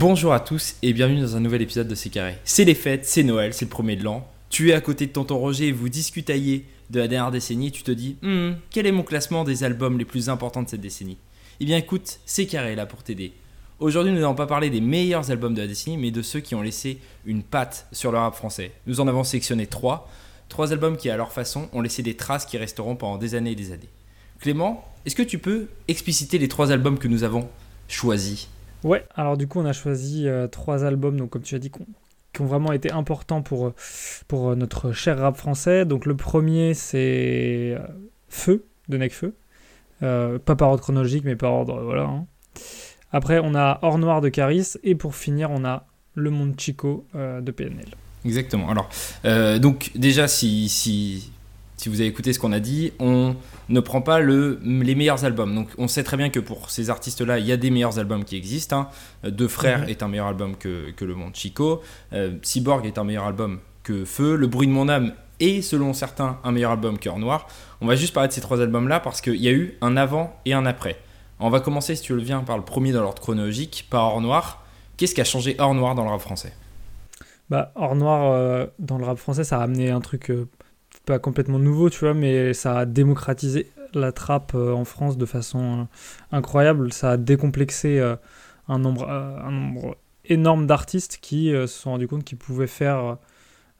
Bonjour à tous et bienvenue dans un nouvel épisode de C'est Carré. C'est les fêtes, c'est Noël, c'est le premier de l'an. Tu es à côté de tonton Roger et vous discutaillez de la dernière décennie. Tu te dis, Hmm, quel est mon classement des albums les plus importants de cette décennie? Eh bien écoute, C'est Carré est là pour t'aider. Aujourd'hui, nous n'allons pas parler des meilleurs albums de la décennie, mais de ceux qui ont laissé une patte sur le rap français. Nous en avons sélectionné trois. Trois albums qui, à leur façon, ont laissé des traces qui resteront pendant des années et des années. Clément, est-ce que tu peux expliciter les trois albums que nous avons choisis? Ouais, alors du coup, on a choisi euh, trois albums, donc comme tu as dit, qui ont, vraiment été importants pour, euh, euh, notre cher rap français. Donc le premier, c'est Feu, de Necfeu. Pas par ordre chronologique, mais par ordre, voilà. hein. Après, on a Or Noir de Caris. Et pour finir, on a Le Monde Chico de PNL. Exactement. Alors, donc déjà, si, si, si vous avez écouté ce qu'on a dit, on ne prend pas le, les meilleurs albums. Donc, on sait très bien que pour ces artistes-là, il y a des meilleurs albums qui existent. hein. Euh, Deux Frères Mhm. est un meilleur album que, que Le Monde Chico. Euh, Cyborg est un meilleur album que Feu. Le Bruit de mon âme est, selon certains, un meilleur album que Or Noir. On va juste parler de ces trois albums-là parce qu'il y a eu un avant et un après. On va commencer, si tu le viens, par le premier dans l'ordre chronologique, par Or Noir. Qu'est-ce qui a changé Or Noir dans le rap français? Bah, Or Noir, euh, dans le rap français, ça a amené un truc euh, pas complètement nouveau, tu vois, mais ça a démocratisé la trappe euh, en France de façon euh, incroyable. Ça a décomplexé euh, un, nombre, un nombre énorme d'artistes qui se sont rendus compte qu'ils pouvaient faire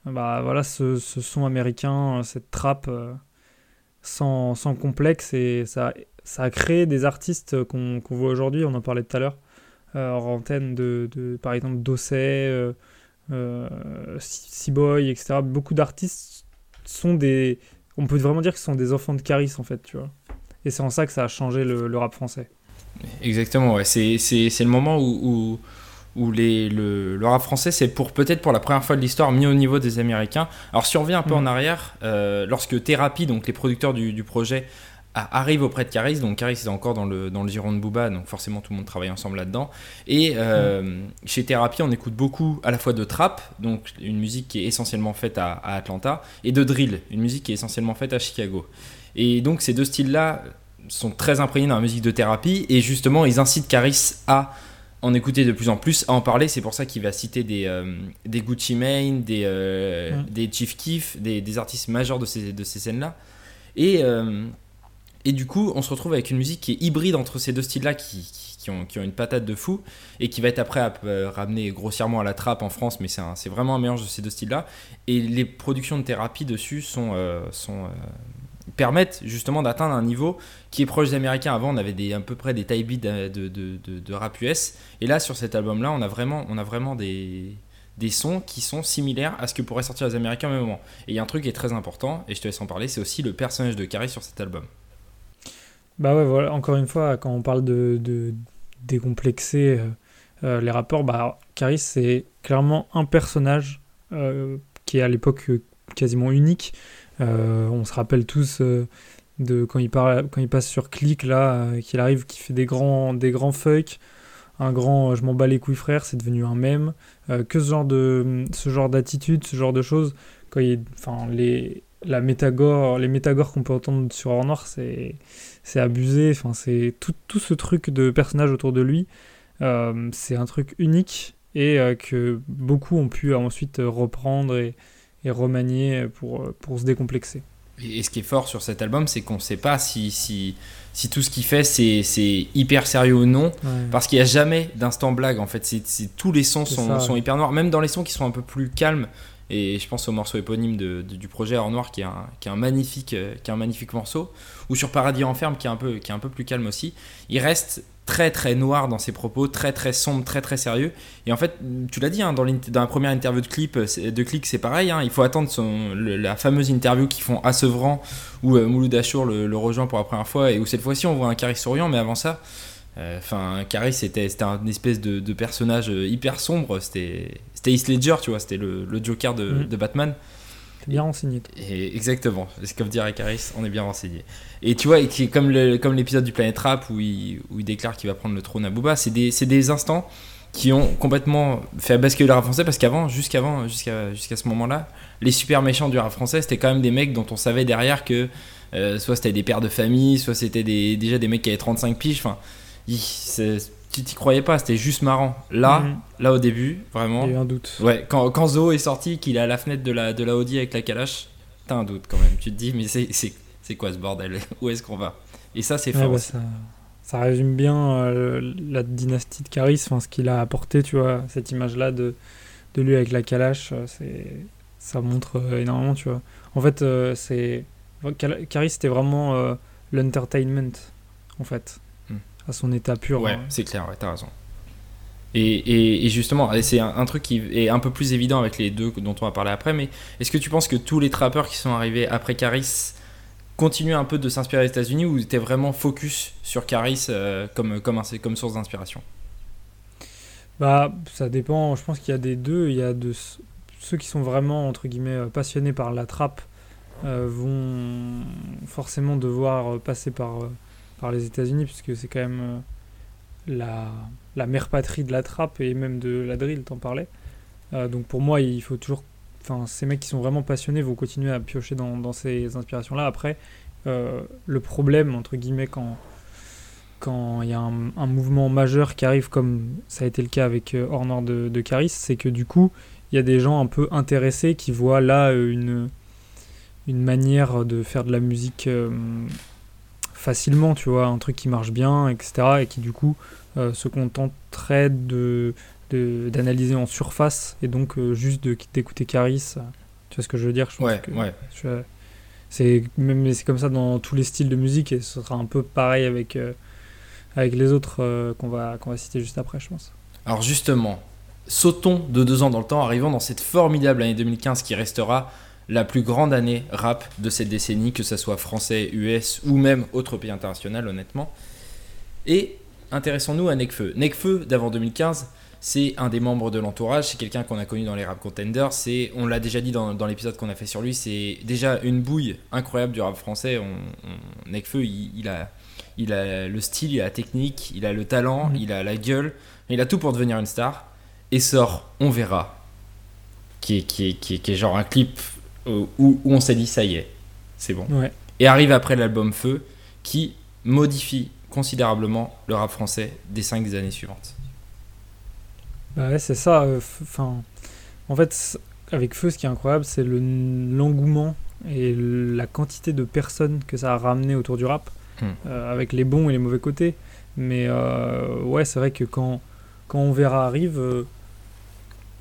bah, voilà, ce, ce son américain, cette trappe sans, sans complexe. Et ça, ça a créé des artistes qu'on qu'on voit aujourd'hui, on en parlait tout à l'heure, hors antenne, de, de, par exemple Dosset. euh, etc. Beaucoup d'artistes sont des. On peut vraiment dire que ce sont des enfants de Caris, en fait, tu vois. Et c'est en ça que ça a changé le, le rap français. Exactement, ouais. c'est, c'est, c'est le moment où, où, où les, le, le rap français, c'est pour, peut-être pour la première fois de l'histoire mis au niveau des Américains. Alors si on revient un peu Mm. en arrière, euh, lorsque Thérapie, donc les producteurs du, du projet, a- arrivent auprès de Caris, donc Caris est encore dans le, dans le giron de Booba, donc forcément tout le monde travaille ensemble là-dedans. Et euh, chez Thérapie, on écoute beaucoup à la fois de trap, donc une musique qui est essentiellement faite à, à Atlanta, et de drill, une musique qui est essentiellement faite à Chicago. Et donc ces deux styles-là sont très imprégnés dans la musique de thérapie et justement ils incitent Caris à en écouter de plus en plus, à en parler. C'est pour ça qu'il va citer des, euh, des Gucci Mane, des, euh, Mm. des Chief Keef, des, des artistes majeurs de ces, de ces scènes-là. Et, et du coup, on se retrouve avec une musique qui est hybride entre ces deux styles-là qui, qui, ont, qui ont une patate de fou et qui va être après euh, ramené grossièrement à la trappe en France, mais c'est vraiment un mélange de ces deux styles-là. Et les productions de thérapie dessus sont, euh, sont, euh, permettent justement d'atteindre un niveau qui est proche des Américains. Avant, on avait des, à peu près des taille de, de- de rap US. Et là, sur cet album-là, on a vraiment, on a vraiment des, des sons qui sont similaires à ce que pourraient sortir les Américains au même moment. Et il y a un truc qui est très important, et je te laisse en parler, c'est aussi le personnage de Carrie sur cet album. Bah ouais, voilà, encore une fois, quand on parle de, décomplexer euh, euh, les rappeurs, bah, Caris, c'est clairement un personnage euh, qui est à l'époque quasiment unique. On se rappelle tous de quand il, parle, quand il passe sur Click, là, qu'il arrive, qui fait des grands, des grands fuck, un grand je m'en bats les couilles frère, c'est devenu un mème. Que ce genre de ce genre d'attitude, ce genre de choses, quand il, enfin les la métagore, les métagores qu'on peut entendre sur Or Noir, c'est c'est abusé. Enfin, c'est tout, tout ce truc de personnages autour de lui, euh, c'est un truc unique et euh, que beaucoup ont pu ensuite reprendre et, et remanier pour, euh, pour se décomplexer. Et, ce qui est fort sur cet album, c'est qu'on ne sait pas si, si, si tout ce qu'il fait, c'est c'est hyper sérieux ou non. Parce qu'il n'y a jamais d'instant blague en fait. C'est c'est- tous les sons sont, ça, sont ouais. hyper noirs, même dans les sons qui sont un peu plus calmes. Et je pense au morceau éponyme du projet Or Noir qui est un, magnifique, euh, qui est un magnifique morceau. Ou sur Paradis Enferme qui est, un peu, qui est un peu plus calme aussi. Il reste très très noir dans ses propos, très très sombre, très très sérieux. Et en fait, tu l'as dit, hein, dans, la première interview de clip, euh, de clic, c'est pareil. hein, il faut attendre la fameuse interview qu'ils font à Sevran où euh, Mouloud Achour le, rejoint pour la première fois et où cette fois-ci on voit un Caris souriant, mais avant ça, enfin, Caris c'était c'était un espèce de, de personnage euh, hyper sombre. C'était Heath Ledger, tu vois, c'était le, le Joker de, Mhm. de Batman. T'es bien renseigné. Et exactement, c'est comme dirait Caris, on est bien renseigné. Et tu vois, et qui est comme le- comme l'épisode du Planète Rap où il, où il déclare qu'il va prendre le trône à Booba, c'est des, des instants qui ont complètement fait basculer le rap français parce qu'avant, jusqu'avant, jusqu'à jusqu'à ce moment-là, les super méchants du rap français, c'était quand même des mecs dont on savait derrière que euh, soit c'était des pères de famille, soit c'était des, déjà des mecs qui avaient 35 piges. Enfin, tu t'y croyais pas, c'était juste marrant. Là, Mhm. là au début, vraiment. Il y a eu un doute. Ouais, quand, quand Zo est sorti, qu'il est à la fenêtre de la, de la Audi avec la calache, t'as un doute quand même. Tu te dis, mais c'est, quoi ce bordel? Où est-ce qu'on va? Et ça, c'est Ouais, fort. bah, ça, ça résume bien euh, la dynastie de Caris, ce qu'il a apporté, tu vois, cette image-là de, de lui avec la calache, euh, c'est, ça montre euh, énormément, tu vois. En fait, euh, c'est Caris, c'était vraiment l'entertainment, en fait. À son état pur. Ouais, hein. c'est clair, ouais, t'as raison. Et, et- et justement, c'est un, un truc qui est un peu plus évident avec les deux dont on va parler après, mais est-ce que tu penses que tous les trappeurs qui sont arrivés après Caris continuent un peu de s'inspirer des États-Unis ou t'es vraiment focus sur Caris euh, comme, comme, un- comme source d'inspiration? Bah, ça dépend. Je pense qu'il y a des deux. Il y a de ceux qui sont vraiment entre guillemets euh, passionnés par la trappe euh, vont forcément devoir passer par euh, par les États-Unis puisque c'est quand même euh, la la mère patrie de la trappe et même de la drill. T'en parlais. Euh, donc pour moi, il faut toujours. Enfin, ces mecs qui sont vraiment passionnés vont continuer à piocher dans, ces inspirations-là. Après, euh, le problème entre guillemets quand quand il y a un, mouvement majeur qui arrive, comme ça a été le cas avec Hors Nord de, de Caris, c'est que du coup, il y a des gens un peu intéressés qui voient là une, une manière de faire de la musique facilement, tu vois, un truc qui marche bien, etc. Et qui du coup euh, se contenterait de de- d'analyser en surface et donc euh, juste de- d'écouter Caris. Tu vois ce que je veux dire? Je pense Ouais, que- ouais. c'est même mais c'est comme ça dans tous les styles de musique et ce sera un peu pareil avec euh, avec les autres euh, qu'on va qu'on va citer juste après je pense Alors justement, sautons de deux ans dans le temps, arrivons dans cette formidable année 2015 qui restera la plus grande année rap de cette décennie, que ce soit français, US ou même autre pays international, honnêtement. Et intéressons-nous à Nekfeu. Nekfeu, d'avant 2015, c'est un des membres de l'entourage, c'est quelqu'un qu'on a connu dans les rap contenders, c'est, on l'a déjà dit dans, dans l'épisode qu'on a fait sur lui, c'est déjà une bouille incroyable du rap français. On, on- Nekfeu, il, il a, il a le style, il a la technique, il a le talent, Mhm. il a la gueule, il a tout pour devenir une star. Et sort On verra, qui est, qui est, qui est, qui est genre un clip où, où on s'est dit ça y est, c'est bon. ouais Et arrive après l'album Feu, qui modifie considérablement le rap français des cinq années suivantes. Bah ouais, c'est ça euh, enfin en fait avec Feu ce qui est incroyable c'est le l'engouement et la quantité de personnes que ça a ramené autour du rap Hmm. euh, avec les bons et les mauvais côtés mais euh, ouais c'est vrai que quand quand on verra arrive euh,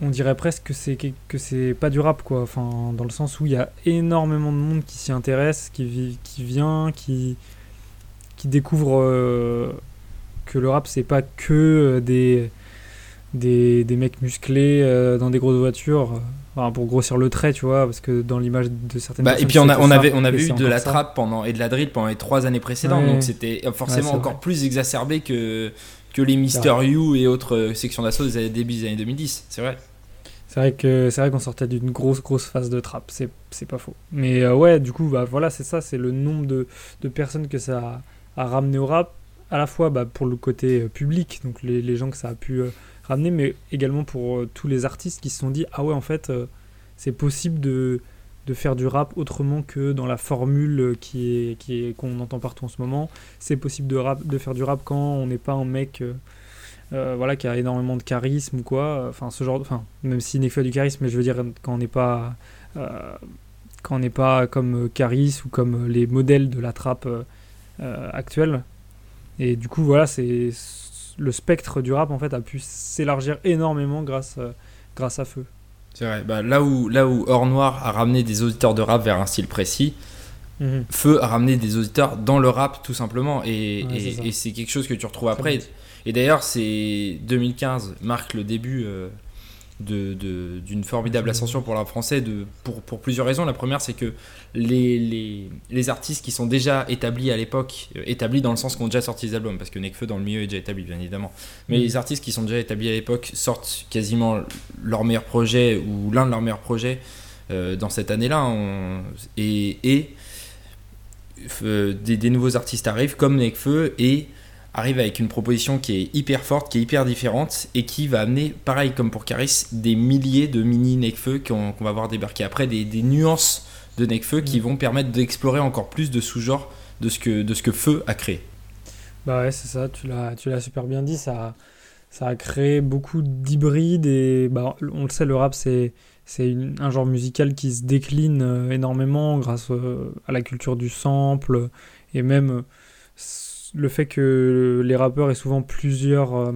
on dirait presque que c'est que que c'est pas du rap quoi enfin dans le sens où il y a énormément de monde qui s'y intéresse qui vit qui vient qui qui découvre euh, que le rap c'est pas que euh, des des, des mecs musclés euh, dans des grosses voitures enfin, pour grossir le trait tu vois parce que dans l'image de certaines Bah, et puis on, a, on ça, avait, on avait eu de la trappe pendant, et de la drill pendant les trois années précédentes, Ouais. donc c'était forcément Ouais, encore vrai. plus exacerbé que, que les Mister You et autres euh, sections d'assaut des années- début des années 2010, c'est vrai. C'est vrai que c'est vrai qu'on sortait d'une grosse grosse phase de trap, c'est pas faux. Mais euh, ouais, du coup bah voilà, c'est ça, c'est le nombre de, de personnes que ça a, ramené au rap à la fois bah, pour le côté euh, public, donc les, les gens que ça a pu ramener mais également pour tous les artistes qui se sont dit ah ouais, en fait c'est possible de de faire du rap autrement que dans la formule qui est qui est qu'on entend partout en ce moment. C'est possible de rap de faire du rap quand on n'est pas un mec euh, euh, voilà, qui a énormément de charisme ou quoi. Enfin, ce genre, enfin, même si Nekfeu a du charisme, mais je veux dire quand on n'est pas, euh, quand on n'est pas comme Caris ou comme les modèles de la trappe actuelle. Et du coup, voilà, c'est le spectre du rap en fait a pu s'élargir énormément grâce, grâce à Feu. C'est vrai. Bah, là, où, là où Or Noir a ramené des auditeurs de rap vers un style précis, Feu a ramené des auditeurs dans le rap tout simplement. Et Ouais, et- c'est quelque chose que tu retrouves après. bien. Et d'ailleurs, c'est 2015 marque le début euh, de- de- d'une formidable ascension pour rap français de, pour, pour plusieurs raisons. La première, c'est que les, les, les artistes qui sont déjà établis à l'époque, euh, établis dans le sens qu'on ont déjà sorti des albums, parce que Nekfeu dans le milieu est déjà établi, bien évidemment. Mais Mhm. les artistes qui sont déjà établis à l'époque sortent quasiment leur meilleur projet ou l'un de leurs meilleurs projets euh, dans cette année-là. On- Et, et euh, des, des nouveaux artistes arrivent comme Nekfeu et arrivent avec une proposition qui est hyper forte, qui est hyper différente et qui va amener, pareil comme pour Caris, des milliers de mini Nekfeu qu'on va voir débarquer après, des, des nuances de Nekfeu qui Mm. vont permettre d'explorer encore plus de sous-genres de ce que de ce que Feu a créé. Bah ouais, c'est ça, tu l'as, tu l'as super bien dit, ça, ça a créé beaucoup d'hybrides et bah, on le sait, le rap c'est, c'est un genre musical qui se décline euh, énormément grâce euh, à la culture du sample et même euh, le fait que les rappeurs aient souvent plusieurs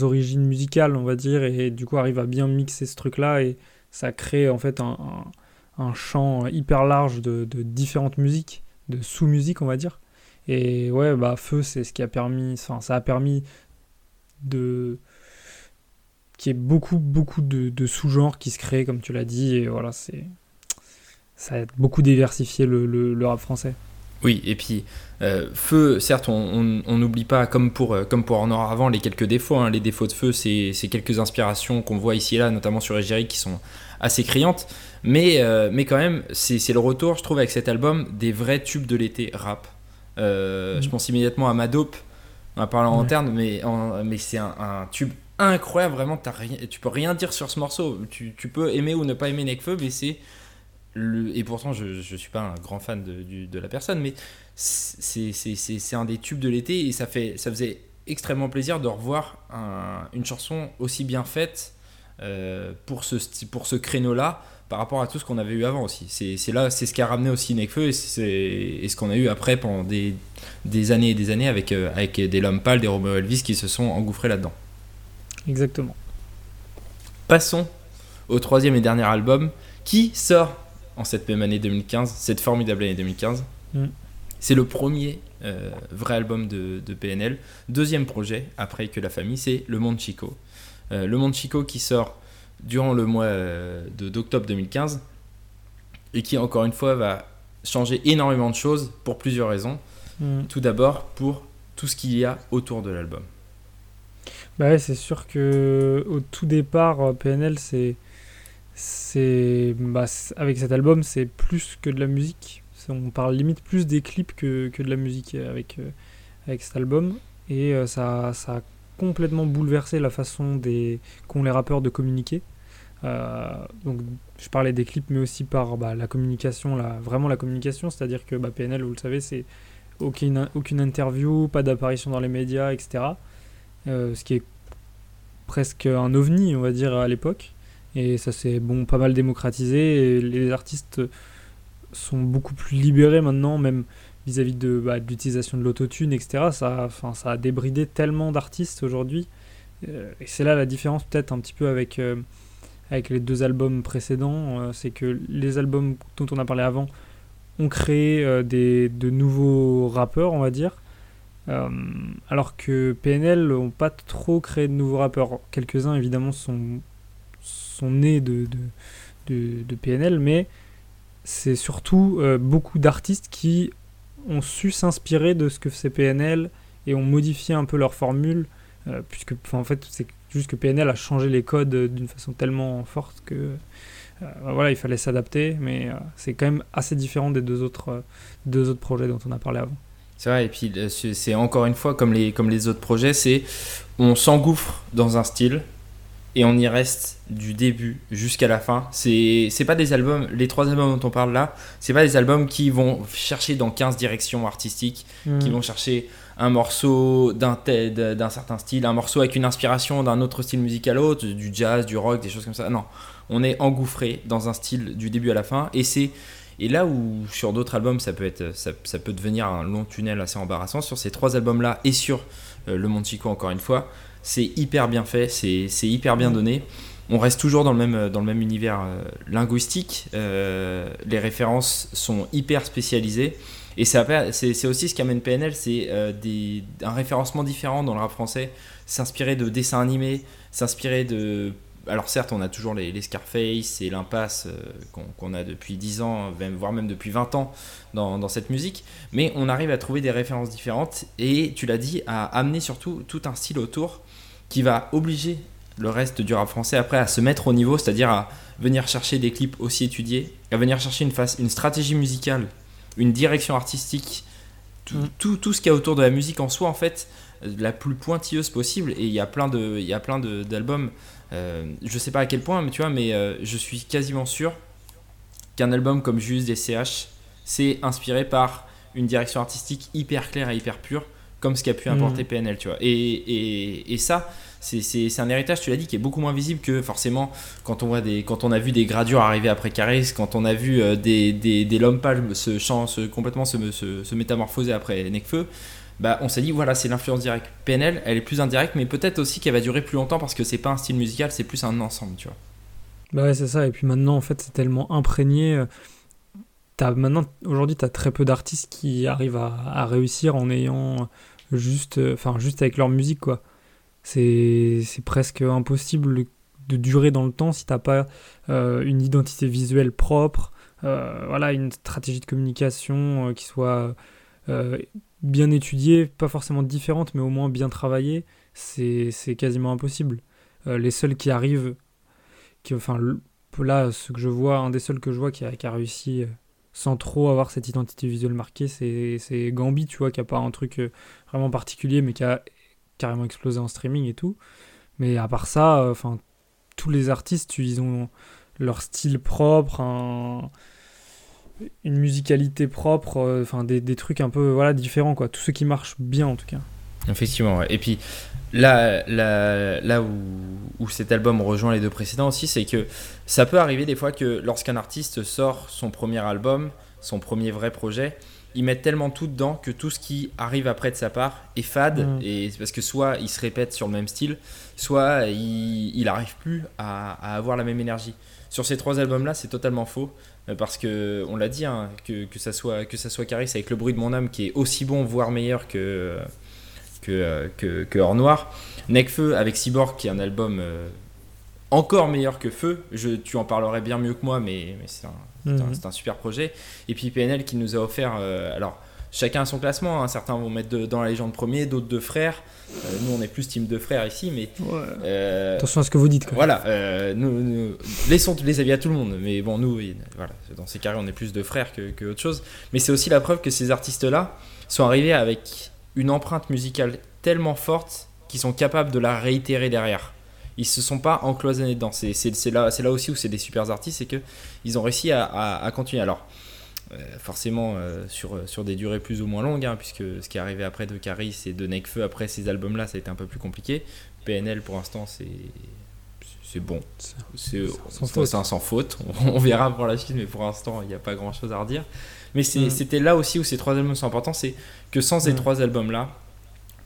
origines musicales, on va dire, et du coup arrivent à bien mixer ce truc-là et ça crée en fait un, un, champ hyper large de, différentes musiques, de sous-musiques, on va dire. Et ouais, bah Feu, c'est ce qui a permis, enfin, ça a permis de qu'il y ait beaucoup, beaucoup de, sous-genres qui se créent, comme tu l'as dit, et voilà, c'est ça a beaucoup diversifié le, rap français. Oui, et puis euh, Feu, certes, on n'oublie pas, comme pour, euh, comme pour Honor avant, les quelques défauts. Hein. Les défauts de Feu, c'est quelques inspirations qu'on voit ici et là, notamment sur Égérie, qui sont assez criantes. Mais, euh, mais quand même, c'est le retour, je trouve, avec cet album, des vrais tubes de l'été rap. Euh, je pense immédiatement à Madope, en parlant en interne, mais, mais c'est un, tube incroyable, vraiment, as rien, tu peux rien dire sur ce morceau. Tu, peux aimer ou ne pas aimer Nekfeu, mais c'est. Le, et pourtant, je ne suis pas un grand fan de, de la personne, mais c'est un des tubes de l'été et ça, fait, ça faisait extrêmement plaisir de revoir une chanson aussi bien faite euh, pour ce, pour ce créneau-là par rapport à tout ce qu'on avait eu avant aussi. C'est là, c'est ce qui a ramené aussi Nekfeu et, et ce qu'on a eu après pendant des, des, années et des années avec, euh, avec des Lompal, des Romeo Elvis qui se sont engouffrés là-dedans. Exactement. Passons au troisième et dernier album qui sort en cette même année 2015, cette formidable année 2015. Mm. C'est le premier euh, vrai album de, de, PNL. Deuxième projet, après que la famille, c'est Le Monde Chico. Euh, le Monde Chico qui sort durant le mois euh, d'octobre 2015 et qui encore une fois va changer énormément de choses pour plusieurs raisons. Mm. Tout d'abord pour tout ce qu'il y a autour de l'album. Bah c'est sûr que au tout départ euh, PNL c'est c'est bah, avec cet album c'est plus que de la musique. On parle limite plus des clips que, que de la musique avec avec cet album et ça ça a complètement bouleversé la façon qu'ont les rappeurs de communiquer. Euh, donc je parlais des clips, mais aussi par bah, la communication, la, vraiment la communication, c'est-à-dire que bah, PNL, vous le savez, c'est aucune, aucune interview, pas d'apparition dans les médias, etc. Euh, ce qui est presque un ovni, on va dire, à l'époque. Et ça s'est bon, pas mal démocratisé, et les artistes sont beaucoup plus libérés maintenant, même vis-à-vis de, bah, l'utilisation de l'autotune, etc. Ça, ça a débridé tellement d'artistes aujourd'hui. Euh, et c'est là la différence peut-être un petit peu avec, euh, les deux albums précédents. Euh, c'est que les albums dont on a parlé avant ont créé des, de nouveaux rappeurs, on va dire. alors que PNL n'ont pas trop créé de nouveaux rappeurs. Quelques-uns évidemment sont, sont nés de, de, de, PNL, mais c'est surtout beaucoup d'artistes qui ont su s'inspirer de ce que c'est PNL et ont modifié un peu leur formule, euh, puisque en fait c'est juste que PNL a changé les codes d'une façon tellement forte que euh, bah voilà, il fallait s'adapter, mais euh, c'est quand même assez différent des deux autres, deux autres projets dont on a parlé avant. C'est vrai, et puis c'est encore une fois comme les, comme les autres projets, c'est on s'engouffre dans un style, et on y reste du début jusqu'à la fin. C'est pas des albums, les trois albums dont on parle là, c'est pas des albums qui vont chercher dans 15 directions artistiques, hmm. qui vont chercher un morceau d'un d'un certain style, un morceau avec une inspiration d'un autre style musical autre, du jazz, du rock, des choses comme ça. Non, on est engouffré dans un style du début à la fin et c'est et là où sur d'autres albums ça peut être ça, ça, peut devenir un long tunnel assez embarrassant sur ces trois albums là et sur euh, le Monde Chico encore une fois, c'est hyper bien fait, c'est hyper bien donné. On reste toujours dans le même, dans le même univers euh, linguistique. Euh, les références sont hyper spécialisées. Et c'est aussi ce qu'amène PNL, c'est euh, un référencement différent dans le rap français. S'inspirer de dessins animés, s'inspirer de alors certes, on a toujours les, Scarface et l'impasse qu'on a depuis 10 ans, voire même depuis 20 ans dans, dans, cette musique, mais on arrive à trouver des références différentes et tu l'as dit, à amener surtout tout un style autour qui va obliger le reste du rap français après à se mettre au niveau, c'est-à-dire à venir chercher des clips aussi étudiés, à venir chercher une, face, une stratégie musicale, une direction artistique, tout, mm. tout, tout ce qu'il y a autour de la musique en soi, en fait, la plus pointilleuse possible. Et il y a plein de, il y a plein d'albums. Euh, je sais pas à quel point, mais tu vois, mais euh, je suis quasiment sûr qu'un album comme Juste des CH, c'est inspiré par une direction artistique hyper claire et hyper pure, comme ce qu'a pu apporter Mm. PNL, tu vois. Et, et, et ça, c'est- un héritage, tu l'as dit, qui est beaucoup moins visible que forcément quand on, voit des, quand on a vu des gradures arriver après Caris, quand on a vu euh, des, des, des se, se- complètement se, se, se métamorphoser après Necfeu. Bah, on s'est dit voilà c'est l'influence directe PNL elle est plus indirecte mais peut-être aussi qu'elle va durer plus longtemps parce que c'est pas un style musical c'est plus un ensemble tu vois Bah ouais, c'est ça. Et puis maintenant, en fait, c'est tellement imprégné. euh, T'as, maintenant, aujourd'hui, tu as très peu d'artistes qui arrivent à, à réussir en ayant juste, euh, enfin, juste avec leur musique, quoi. C'est, presque impossible de durer dans le temps si t'as pas euh, une identité visuelle propre, euh, voilà, une stratégie de communication qui soit bien étudiée, pas forcément différente, mais au moins bien travaillée. C'est, quasiment impossible. Les seuls qui arrivent qui, enfin, là, ce que je vois, un des seuls que je vois qui a, qui a réussi sans trop avoir cette identité visuelle marquée, c'est Gambi, tu vois, qui a pas un truc euh, vraiment particulier, mais qui a carrément explosé en streaming et tout. Mais à part ça, euh, enfin, tous les artistes, ils ont leur style propre, un- une musicalité propre, euh, enfin, des, des trucs un peu voilà, différents, quoi. Tous ceux qui marchent bien, en tout cas. Effectivement, ouais. Et puis là, là, là où, où cet album rejoint les deux précédents aussi, c'est que ça peut arriver des fois que lorsqu'un artiste sort son premier album, son premier vrai projet, ils mettent tellement tout dedans que tout ce qui arrive après de sa part est fade. Mm. Et parce que soit il se répète sur le même style, soit il, il arrive plus à, à avoir la même énergie. Sur ces trois albums-là, c'est totalement faux. euh, Parce que, on l'a dit, hein, que, que ça soit, que ça soit Caris avec Le bruit de mon âme, qui est aussi bon, voire meilleur que, que, euh, que, que Hors Noir. Necfeu avec Cyborg, qui est un album euh, encore meilleur que Feu. Je, tu en parlerais bien mieux que moi, mais, mais c'est un, c'est un- Mhm. c'est un super projet. Et puis PNL qui nous a offert. euh, alors, chacun a son classement. hein. Certains vont mettre de- dans la légende premier, d'autres deux frères. Euh, nous, on est plus team de frères ici, mais. euh, Attention à ce que vous dites, quoi. voilà, nous, nous- laissons les avis à tout le monde. Mais bon, nous, voilà, dans ces carrés, on est plus de frères que, que autre chose. Mais c'est aussi la preuve que ces artistes-là sont arrivés avec une empreinte musicale tellement forte qu'ils sont capables de la réitérer derrière. Ils se sont pas encloisonnés dedans. C'est là, là aussi où c'est des super artistes, c'est que ils ont réussi à, à- à continuer. Alors, euh, forcément, euh, sur, sur des durées plus ou moins longues, hein, puisque ce qui est arrivé après de Caris et de Necfeu après ces albums-là, ça a été un peu plus compliqué. PNL, pour l'instant, c'est c'est bon. C'est- sans faute. un sans faute. On, on verra pour la suite, mais pour l'instant, il n'y a pas grand chose à redire. Mais Mm. c'était là aussi où ces trois albums sont importants c'est que sans ces Mm. trois albums-là,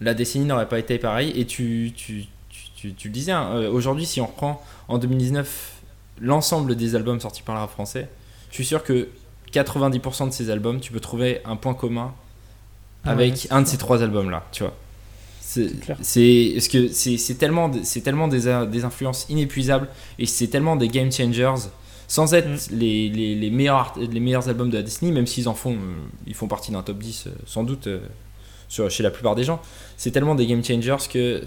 la décennie n'aurait pas été pareille. Et tu, tu, tu, tu- tu le disais, hein, euh, aujourd'hui, si on reprend en 2019 l'ensemble des albums sortis par le rap français, je suis sûr que 90% de ces albums, tu peux trouver un point commun Ah avec ouais, un de ces trois albums là tu vois c'est parce que c'est tellement c'est tellement des, des influences inépuisables et c'est tellement des game changers sans être Mm. les, les, les meilleurs art- les meilleurs albums de la Disney même s'ils en font euh, ils font partie d'un top 10 euh, sans doute euh, sur, chez la plupart des gens c'est tellement des game changers que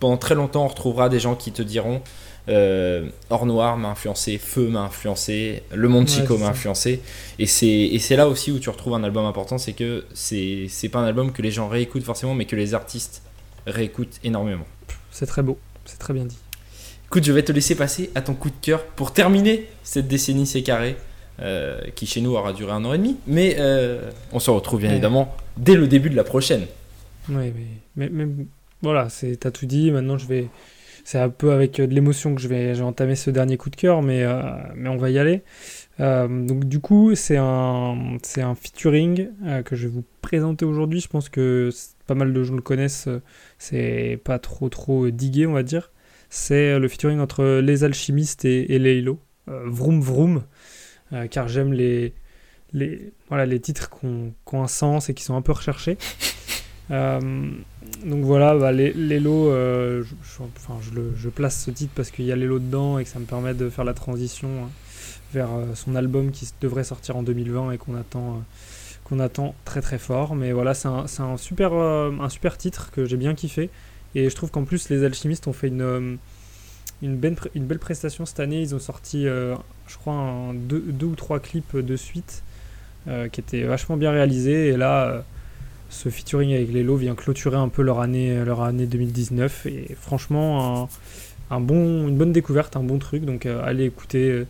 pendant très longtemps on retrouvera des gens qui te diront euh, Or Noir m'a influencé, Feu m'a influencé, Le Monde Ouais, Chico c'est m'a influencé. Et c'est, là aussi où tu retrouves un album important, c'est que c'est pas un album que les gens réécoutent forcément, mais que les artistes réécoutent énormément. C'est très beau, c'est très bien dit. Écoute, je vais te laisser passer à ton coup de cœur pour terminer cette décennie C'est carré, euh, qui chez nous aura duré un an et demi. Mais euh, on se retrouve bien Ouais. évidemment dès le début de la prochaine. Oui, mais, mais, mais voilà, c'est t'as tout dit. Maintenant, je vais. C'est un peu avec euh, de l'émotion que je vais, je vais entamer ce dernier coup de cœur, mais, euh, mais on va y aller. Euh, donc, du coup, c'est un, c'est un featuring euh, que je vais vous présenter aujourd'hui. Je pense que pas mal de gens le connaissent. C'est pas trop, trop digué, on va dire. C'est le featuring entre Les Alchimistes et, et Laylo. Euh, vroom Vroom. euh, car j'aime les, les, voilà, les titres qui ont, qui ont un sens et qui sont un peu recherchés. Euh, donc voilà, bah, les, Lelo, euh, je, je- enfin, je, le- je place ce titre parce qu'il y a Lelo dedans et que ça me permet de faire la transition hein, vers euh, son album qui devrait sortir en 2020 et qu'on attend, euh, qu'on attend très très fort. Mais voilà, c'est un, un super, euh, un super titre que j'ai bien kiffé. Et je trouve qu'en plus, les alchimistes ont fait une, euh, une, belle, une belle prestation cette année. Ils ont sorti, euh, je crois, deux, deux ou trois clips de suite euh, qui étaient vachement bien réalisés. Et là, ce featuring avec Lelo vient clôturer un peu leur année, leur année 2019. Et franchement, un, un bon, une bonne découverte, un bon truc. Donc allez écouter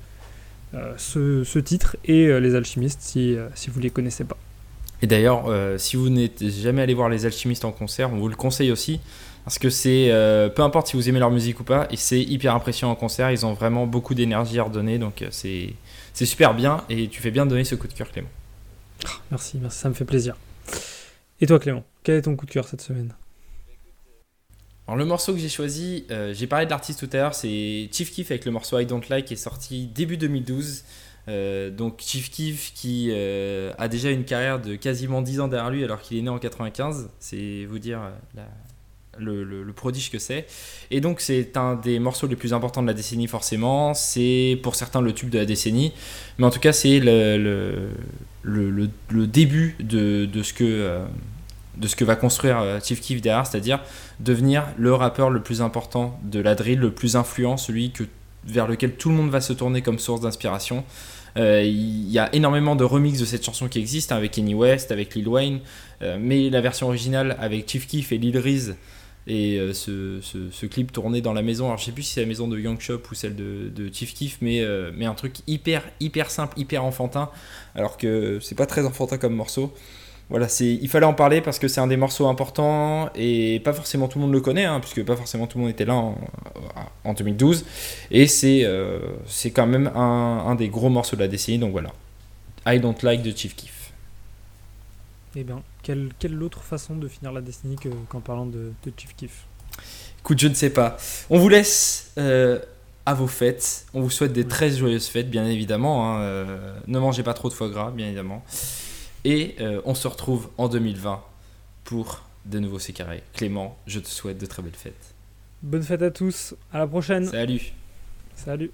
ce, ce titre et Les Alchimistes si, si vous les connaissez pas. Et d'ailleurs, si vous n'êtes jamais allé voir les alchimistes en concert, on vous le conseille aussi. Parce que c'est, euh, peu importe si vous aimez leur musique ou pas, et c'est hyper impressionnant en concert, ils ont vraiment beaucoup d'énergie à redonner, donc euh, c'est, c'est super bien, et tu fais bien de donner ce coup de cœur Clément. Merci, merci, ça me fait plaisir. Et toi Clément, quel est ton coup de cœur cette semaine? Alors le morceau que j'ai choisi, euh, j'ai parlé de l'artiste tout à l'heure, c'est Chief Keef avec le morceau I Don't Like qui est sorti début 2012. Euh, donc Chief Keef qui euh, a déjà une carrière de quasiment 10 ans derrière lui alors qu'il est né en 95, c'est vous dire la- le, le- prodige que c'est. Et donc c'est un des morceaux les plus importants de la décennie forcément, c'est pour certains le tube de la décennie, mais en tout cas c'est le, le, début de, de ce que... euh, de ce que va construire euh, Chief Keef derrière, c'est-à-dire devenir le rappeur le plus important de la drill, le plus influent, celui que, vers lequel tout le monde va se tourner comme source d'inspiration. Euh, Il y a énormément de remixes de cette chanson qui existent, hein, avec Kanye West, avec Lil Wayne, mais la version originale avec Chief Keef et Lil Reese et euh, ce, clip tourné dans la maison, alors je sais plus si c'est la maison de Young Shop ou celle de, de Chief Keef, mais, euh, mais un truc hyper hyper simple, hyper enfantin, alors que c'est pas très enfantin comme morceau. Voilà, il fallait en parler parce que c'est un des morceaux importants et pas forcément tout le monde le connaît, hein, puisque pas forcément tout le monde était là en, en 2012. Et c'est, euh, c'est quand même un, des gros morceaux de la décennie, donc voilà. I Don't Like de Chief Keef. Eh bien, quelle, quelle autre façon de finir la décennie que- qu'en parlant de, de Chief Keef Écoute, je ne sais pas. On vous laisse euh, à vos fêtes. On vous souhaite des très joyeuses fêtes, bien évidemment. hein. Euh, ne mangez pas trop de foie gras, bien évidemment. Et euh, on se retrouve en 2020 pour de nouveaux C'est carré. Clément, je te souhaite de très belles fêtes. Bonne fête à tous, à la prochaine Salut Salut